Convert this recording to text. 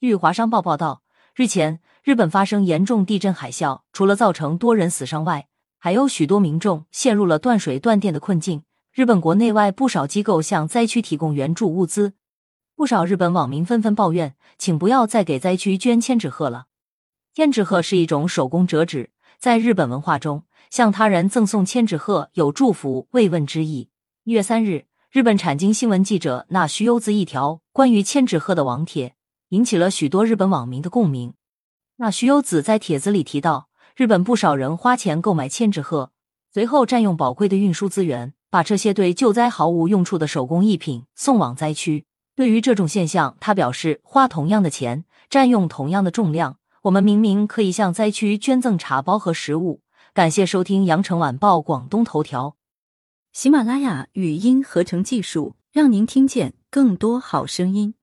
据华商报报道，日前日本发生严重地震海啸，除了造成多人死伤外，还有许多民众陷入了断水断电的困境。日本国内外不少机构向灾区提供援助物资，不少日本网民纷纷抱怨，请不要再给灾区捐千纸鹤了。千纸鹤是一种手工折纸，在日本文化中，向他人赠送千纸鹤有祝福慰问之意。一月三日，日本产经新闻记者那须优子一条关于千纸鹤的网帖，引起了许多日本网民的共鸣。那徐有子在帖子里提到，日本不少人花钱购买千纸鹤，随后占用宝贵的运输资源。把这些对救灾毫无用处的手工艺品送往灾区。对于这种现象，他表示：花同样的钱，占用同样的重量，我们明明可以向灾区捐赠茶包和食物。感谢收听羊城晚报广东头条，喜马拉雅语音合成技术，让您听见更多好声音。